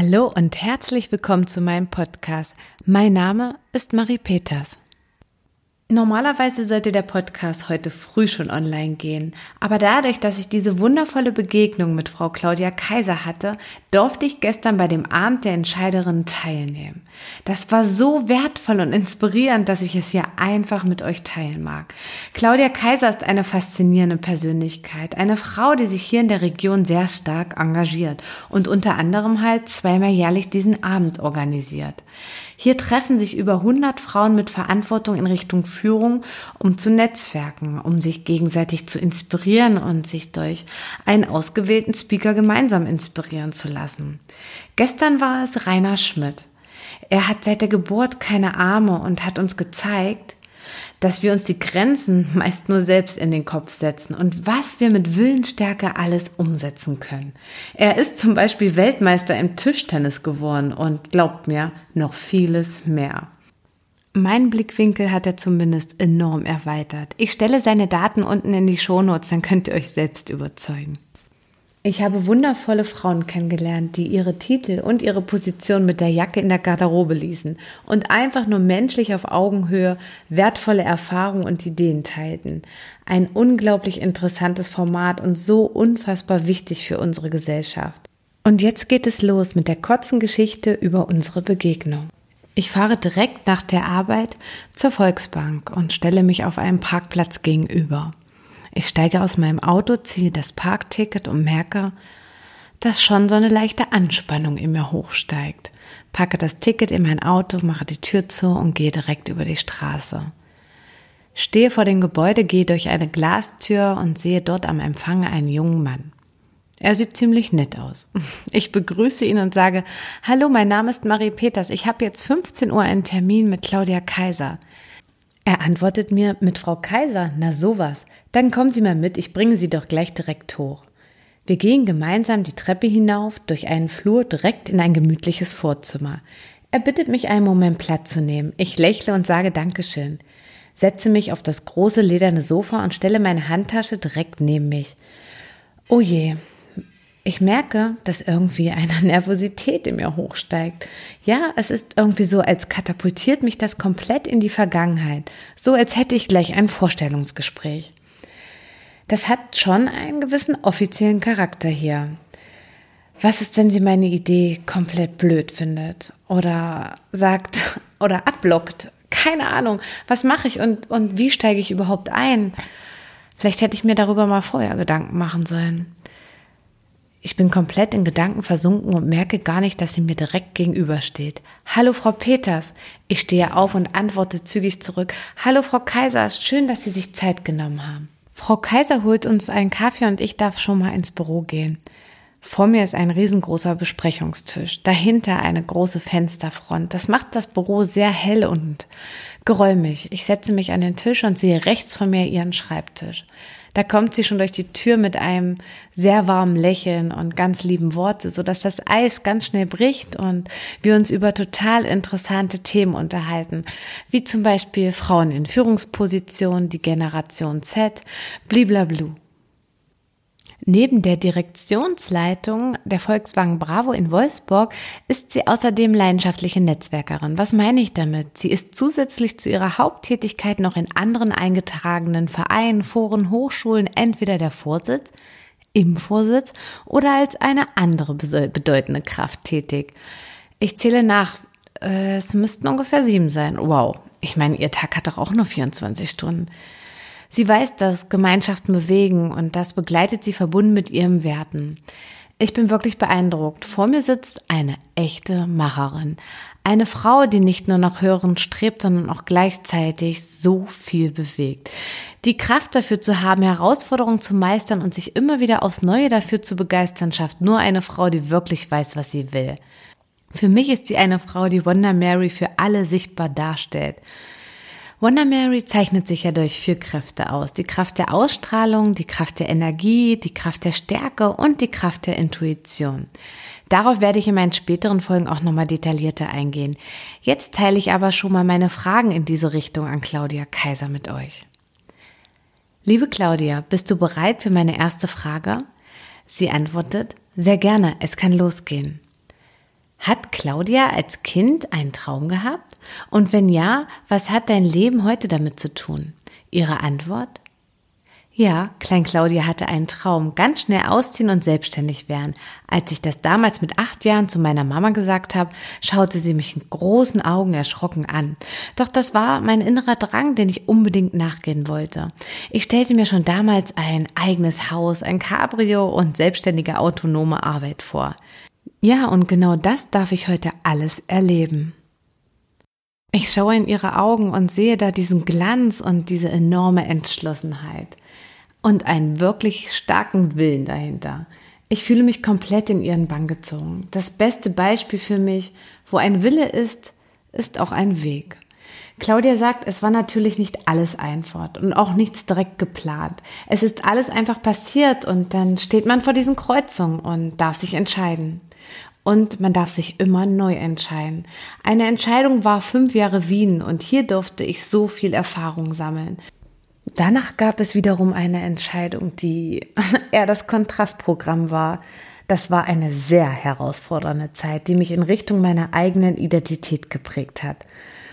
Hallo und herzlich willkommen zu meinem Podcast. Mein Name ist Marie Peters. Normalerweise sollte der Podcast heute früh schon online gehen, aber dadurch, dass ich diese wundervolle Begegnung mit Frau Claudia Kaiser hatte, durfte ich gestern bei dem Abend der Entscheiderinnen teilnehmen. Das war so wertvoll und inspirierend, dass ich es hier einfach mit euch teilen mag. Claudia Kaiser ist eine faszinierende Persönlichkeit, eine Frau, die sich hier in der Region sehr stark engagiert und unter anderem halt zweimal jährlich diesen Abend organisiert. Hier treffen sich über 100 Frauen mit Verantwortung in Richtung Führung, um zu netzwerken, um sich gegenseitig zu inspirieren und sich durch einen ausgewählten Speaker gemeinsam inspirieren zu lassen. Gestern war es Rainer Schmidt. Er hat seit der Geburt keine Arme und hat uns gezeigt, dass wir uns die Grenzen meist nur selbst in den Kopf setzen und was wir mit Willensstärke alles umsetzen können. Er ist zum Beispiel Weltmeister im Tischtennis geworden und glaubt mir, noch vieles mehr. Mein Blickwinkel hat er zumindest enorm erweitert. Ich stelle seine Daten unten in die Shownotes, dann könnt ihr euch selbst überzeugen. Ich habe wundervolle Frauen kennengelernt, die ihre Titel und ihre Position mit der Jacke in der Garderobe ließen und einfach nur menschlich auf Augenhöhe wertvolle Erfahrungen und Ideen teilten. Ein unglaublich interessantes Format und so unfassbar wichtig für unsere Gesellschaft. Und jetzt geht es los mit der kurzen Geschichte über unsere Begegnung. Ich fahre direkt nach der Arbeit zur Volksbank und stelle mich auf einem Parkplatz gegenüber. Ich steige aus meinem Auto, ziehe das Parkticket und merke, dass schon so eine leichte Anspannung in mir hochsteigt. Packe das Ticket in mein Auto, mache die Tür zu und gehe direkt über die Straße. Stehe vor dem Gebäude, gehe durch eine Glastür und sehe dort am Empfang einen jungen Mann. Er sieht ziemlich nett aus. Ich begrüße ihn und sage, Hallo, mein Name ist Marie Peters. Ich habe jetzt 15 Uhr einen Termin mit Claudia Kaiser. Er antwortet mir mit Frau Kaiser, na sowas. Dann kommen Sie mal mit, ich bringe Sie doch gleich direkt hoch. Wir gehen gemeinsam die Treppe hinauf, durch einen Flur direkt in ein gemütliches Vorzimmer. Er bittet mich einen Moment Platz zu nehmen. Ich lächle und sage Dankeschön. Setze mich auf das große lederne Sofa und stelle meine Handtasche direkt neben mich. Oh je, ich merke, dass irgendwie eine Nervosität in mir hochsteigt. Ja, es ist irgendwie so, als katapultiert mich das komplett in die Vergangenheit. So als hätte ich gleich ein Vorstellungsgespräch. Das hat schon einen gewissen offiziellen Charakter hier. Was ist, wenn sie meine Idee komplett blöd findet oder sagt oder abblockt? Keine Ahnung. Was mache ich und, und wie steige ich überhaupt ein? Vielleicht hätte ich mir darüber mal vorher Gedanken machen sollen. Ich bin komplett in Gedanken versunken und merke gar nicht, dass sie mir direkt gegenübersteht. Hallo Frau Peters. Ich stehe auf und antworte zügig zurück. Hallo Frau Kaiser, schön, dass Sie sich Zeit genommen haben. Frau Kaiser holt uns einen Kaffee und ich darf schon mal ins Büro gehen. Vor mir ist ein riesengroßer Besprechungstisch, dahinter eine große Fensterfront. Das macht das Büro sehr hell und geräumig. Ich setze mich an den Tisch und sehe rechts von mir ihren Schreibtisch. Da kommt sie schon durch die Tür mit einem sehr warmen Lächeln und ganz lieben Worte, so dass das Eis ganz schnell bricht und wir uns über total interessante Themen unterhalten, wie zum Beispiel Frauen in Führungspositionen, die Generation Z, bliblablu. Neben der Direktionsleitung der Volkswagen Bravo in Wolfsburg ist sie außerdem leidenschaftliche Netzwerkerin. Was meine ich damit? Sie ist zusätzlich zu ihrer Haupttätigkeit noch in anderen eingetragenen Vereinen, Foren, Hochschulen entweder der Vorsitz, im Vorsitz oder als eine andere bedeutende Kraft tätig. Ich zähle nach, äh, es müssten ungefähr sieben sein. Wow. Ich meine, ihr Tag hat doch auch nur 24 Stunden. Sie weiß, dass Gemeinschaften bewegen und das begleitet sie verbunden mit ihren Werten. Ich bin wirklich beeindruckt. Vor mir sitzt eine echte Macherin. Eine Frau, die nicht nur nach Hören strebt, sondern auch gleichzeitig so viel bewegt. Die Kraft dafür zu haben, Herausforderungen zu meistern und sich immer wieder aufs Neue dafür zu begeistern, schafft nur eine Frau, die wirklich weiß, was sie will. Für mich ist sie eine Frau, die Wonder Mary für alle sichtbar darstellt. Wonder Mary zeichnet sich ja durch vier Kräfte aus. Die Kraft der Ausstrahlung, die Kraft der Energie, die Kraft der Stärke und die Kraft der Intuition. Darauf werde ich in meinen späteren Folgen auch nochmal detaillierter eingehen. Jetzt teile ich aber schon mal meine Fragen in diese Richtung an Claudia Kaiser mit euch. Liebe Claudia, bist du bereit für meine erste Frage? Sie antwortet, sehr gerne, es kann losgehen. Hat Claudia als Kind einen Traum gehabt? Und wenn ja, was hat dein Leben heute damit zu tun? Ihre Antwort? Ja, Klein Claudia hatte einen Traum, ganz schnell ausziehen und selbstständig werden. Als ich das damals mit acht Jahren zu meiner Mama gesagt habe, schaute sie mich in großen Augen erschrocken an. Doch das war mein innerer Drang, den ich unbedingt nachgehen wollte. Ich stellte mir schon damals ein eigenes Haus, ein Cabrio und selbstständige autonome Arbeit vor. Ja, und genau das darf ich heute alles erleben. Ich schaue in ihre Augen und sehe da diesen Glanz und diese enorme Entschlossenheit und einen wirklich starken Willen dahinter. Ich fühle mich komplett in ihren Bann gezogen. Das beste Beispiel für mich, wo ein Wille ist, ist auch ein Weg. Claudia sagt, es war natürlich nicht alles einfach und auch nichts direkt geplant. Es ist alles einfach passiert und dann steht man vor diesen Kreuzungen und darf sich entscheiden. Und man darf sich immer neu entscheiden. Eine Entscheidung war fünf Jahre Wien und hier durfte ich so viel Erfahrung sammeln. Danach gab es wiederum eine Entscheidung, die eher das Kontrastprogramm war. Das war eine sehr herausfordernde Zeit, die mich in Richtung meiner eigenen Identität geprägt hat.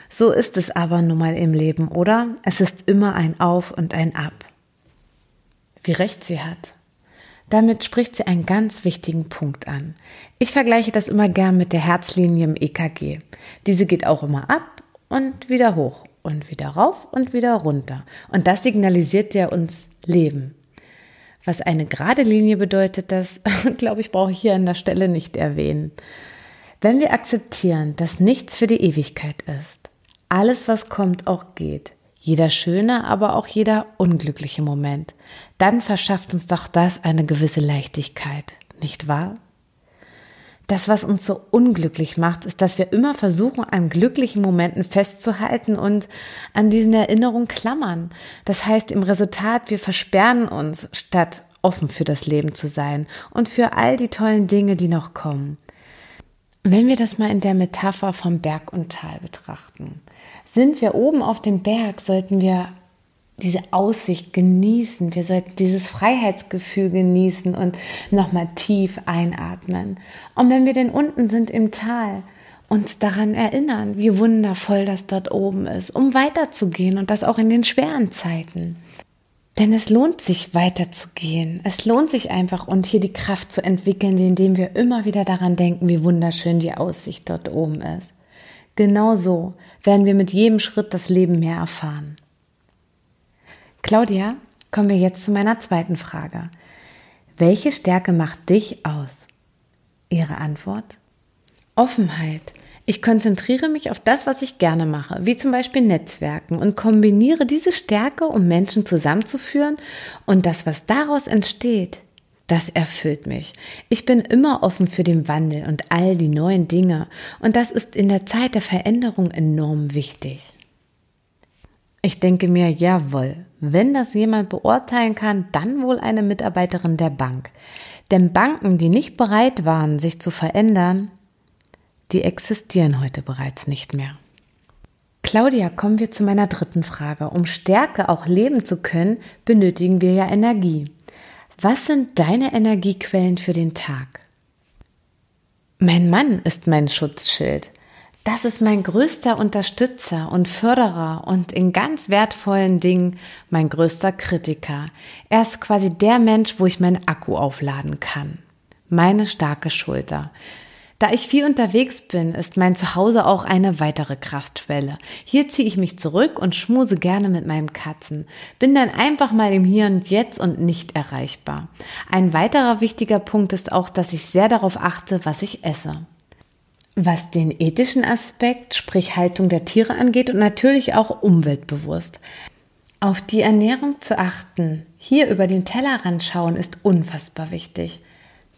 So ist es aber nun mal im Leben, oder? Es ist immer ein Auf und ein Ab. Wie recht sie hat. Damit spricht sie einen ganz wichtigen Punkt an. Ich vergleiche das immer gern mit der Herzlinie im EKG. Diese geht auch immer ab und wieder hoch und wieder rauf und wieder runter. Und das signalisiert ja uns Leben. Was eine gerade Linie bedeutet, das, glaube ich, brauche ich hier an der Stelle nicht erwähnen. Wenn wir akzeptieren, dass nichts für die Ewigkeit ist, alles, was kommt, auch geht, jeder schöne, aber auch jeder unglückliche Moment, dann verschafft uns doch das eine gewisse Leichtigkeit, nicht wahr? Das, was uns so unglücklich macht, ist, dass wir immer versuchen, an glücklichen Momenten festzuhalten und an diesen Erinnerungen klammern. Das heißt im Resultat, wir versperren uns, statt offen für das Leben zu sein und für all die tollen Dinge, die noch kommen. Wenn wir das mal in der Metapher vom Berg und Tal betrachten, sind wir oben auf dem Berg, sollten wir diese Aussicht genießen. Wir sollten dieses Freiheitsgefühl genießen und nochmal tief einatmen. Und wenn wir denn unten sind im Tal, uns daran erinnern, wie wundervoll das dort oben ist, um weiterzugehen und das auch in den schweren Zeiten. Denn es lohnt sich weiterzugehen. Es lohnt sich einfach und hier die Kraft zu entwickeln, indem wir immer wieder daran denken, wie wunderschön die Aussicht dort oben ist. Genauso werden wir mit jedem Schritt das Leben mehr erfahren. Claudia, kommen wir jetzt zu meiner zweiten Frage. Welche Stärke macht dich aus? Ihre Antwort? Offenheit. Ich konzentriere mich auf das, was ich gerne mache, wie zum Beispiel Netzwerken und kombiniere diese Stärke, um Menschen zusammenzuführen und das, was daraus entsteht, das erfüllt mich. Ich bin immer offen für den Wandel und all die neuen Dinge und das ist in der Zeit der Veränderung enorm wichtig. Ich denke mir, jawohl, wenn das jemand beurteilen kann, dann wohl eine Mitarbeiterin der Bank. Denn Banken, die nicht bereit waren, sich zu verändern, die existieren heute bereits nicht mehr. Claudia, kommen wir zu meiner dritten Frage. Um Stärke auch leben zu können, benötigen wir ja Energie. Was sind deine Energiequellen für den Tag? Mein Mann ist mein Schutzschild. Das ist mein größter Unterstützer und Förderer und in ganz wertvollen Dingen mein größter Kritiker. Er ist quasi der Mensch, wo ich meinen Akku aufladen kann. Meine starke Schulter. Da ich viel unterwegs bin, ist mein Zuhause auch eine weitere Kraftquelle. Hier ziehe ich mich zurück und schmuse gerne mit meinem Katzen. Bin dann einfach mal im Hier und Jetzt und nicht erreichbar. Ein weiterer wichtiger Punkt ist auch, dass ich sehr darauf achte, was ich esse was den ethischen Aspekt, sprich Haltung der Tiere angeht und natürlich auch umweltbewusst. Auf die Ernährung zu achten, hier über den Tellerrand schauen, ist unfassbar wichtig.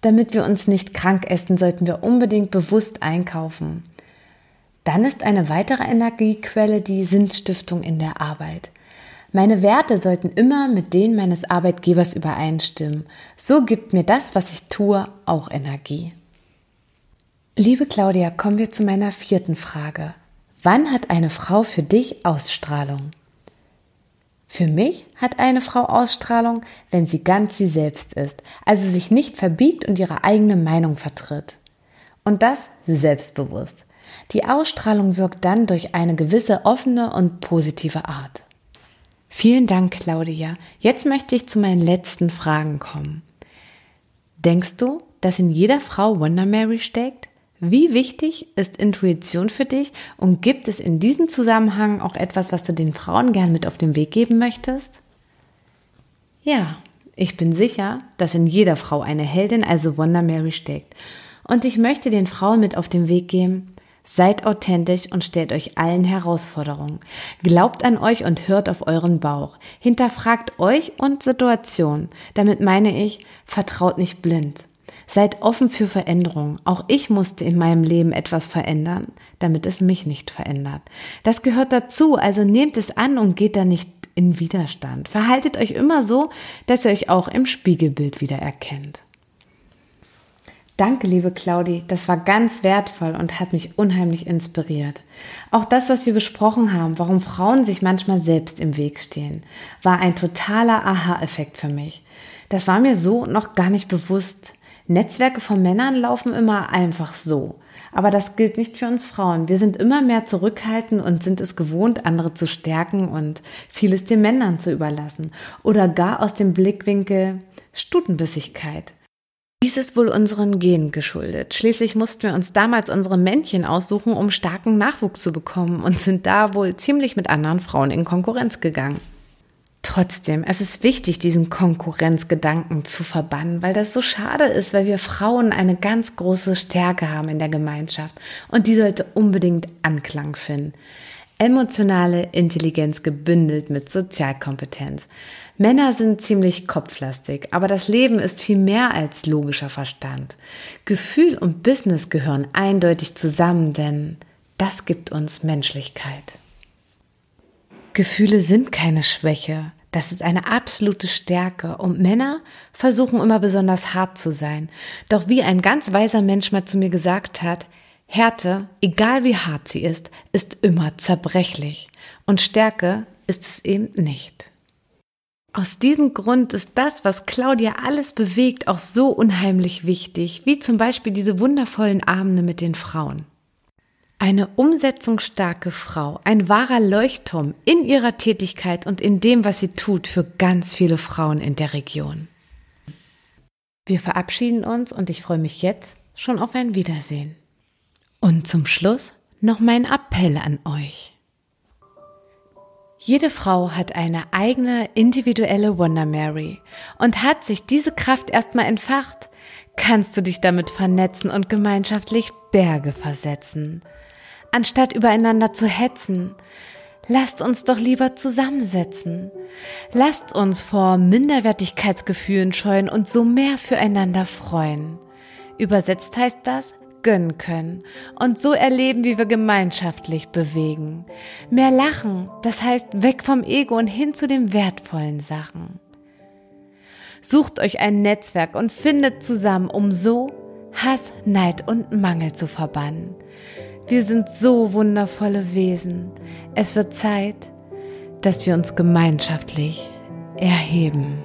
Damit wir uns nicht krank essen, sollten wir unbedingt bewusst einkaufen. Dann ist eine weitere Energiequelle die Sinnstiftung in der Arbeit. Meine Werte sollten immer mit denen meines Arbeitgebers übereinstimmen. So gibt mir das, was ich tue, auch Energie. Liebe Claudia, kommen wir zu meiner vierten Frage. Wann hat eine Frau für dich Ausstrahlung? Für mich hat eine Frau Ausstrahlung, wenn sie ganz sie selbst ist, also sich nicht verbiegt und ihre eigene Meinung vertritt. Und das selbstbewusst. Die Ausstrahlung wirkt dann durch eine gewisse offene und positive Art. Vielen Dank, Claudia. Jetzt möchte ich zu meinen letzten Fragen kommen. Denkst du, dass in jeder Frau Wonder Mary steckt? Wie wichtig ist Intuition für dich und gibt es in diesem Zusammenhang auch etwas, was du den Frauen gern mit auf den Weg geben möchtest? Ja, ich bin sicher, dass in jeder Frau eine Heldin, also Wonder Mary, steckt. Und ich möchte den Frauen mit auf den Weg geben, Seid authentisch und stellt euch allen Herausforderungen. Glaubt an euch und hört auf euren Bauch. Hinterfragt euch und Situationen. Damit meine ich, vertraut nicht blind. Seid offen für Veränderungen. Auch ich musste in meinem Leben etwas verändern, damit es mich nicht verändert. Das gehört dazu, also nehmt es an und geht da nicht in Widerstand. Verhaltet euch immer so, dass ihr euch auch im Spiegelbild wieder erkennt. Danke, liebe Claudi, das war ganz wertvoll und hat mich unheimlich inspiriert. Auch das, was wir besprochen haben, warum Frauen sich manchmal selbst im Weg stehen, war ein totaler Aha-Effekt für mich. Das war mir so noch gar nicht bewusst. Netzwerke von Männern laufen immer einfach so. Aber das gilt nicht für uns Frauen. Wir sind immer mehr zurückhaltend und sind es gewohnt, andere zu stärken und vieles den Männern zu überlassen. Oder gar aus dem Blickwinkel Stutenbissigkeit. Dies ist wohl unseren Genen geschuldet. Schließlich mussten wir uns damals unsere Männchen aussuchen, um starken Nachwuchs zu bekommen und sind da wohl ziemlich mit anderen Frauen in Konkurrenz gegangen. Trotzdem, es ist wichtig, diesen Konkurrenzgedanken zu verbannen, weil das so schade ist, weil wir Frauen eine ganz große Stärke haben in der Gemeinschaft und die sollte unbedingt Anklang finden. Emotionale Intelligenz gebündelt mit Sozialkompetenz. Männer sind ziemlich kopflastig, aber das Leben ist viel mehr als logischer Verstand. Gefühl und Business gehören eindeutig zusammen, denn das gibt uns Menschlichkeit. Gefühle sind keine Schwäche, das ist eine absolute Stärke und Männer versuchen immer besonders hart zu sein. Doch wie ein ganz weiser Mensch mal zu mir gesagt hat, Härte, egal wie hart sie ist, ist immer zerbrechlich und Stärke ist es eben nicht. Aus diesem Grund ist das, was Claudia alles bewegt, auch so unheimlich wichtig, wie zum Beispiel diese wundervollen Abende mit den Frauen. Eine umsetzungsstarke Frau, ein wahrer Leuchtturm in ihrer Tätigkeit und in dem, was sie tut für ganz viele Frauen in der Region. Wir verabschieden uns und ich freue mich jetzt schon auf ein Wiedersehen. Und zum Schluss noch mein Appell an euch. Jede Frau hat eine eigene individuelle Wonder Mary und hat sich diese Kraft erstmal entfacht, kannst du dich damit vernetzen und gemeinschaftlich Berge versetzen. Anstatt übereinander zu hetzen, lasst uns doch lieber zusammensetzen. Lasst uns vor Minderwertigkeitsgefühlen scheuen und so mehr füreinander freuen. Übersetzt heißt das, gönnen können und so erleben, wie wir gemeinschaftlich bewegen. Mehr lachen, das heißt weg vom Ego und hin zu den wertvollen Sachen. Sucht euch ein Netzwerk und findet zusammen, um so Hass, Neid und Mangel zu verbannen. Wir sind so wundervolle Wesen. Es wird Zeit, dass wir uns gemeinschaftlich erheben.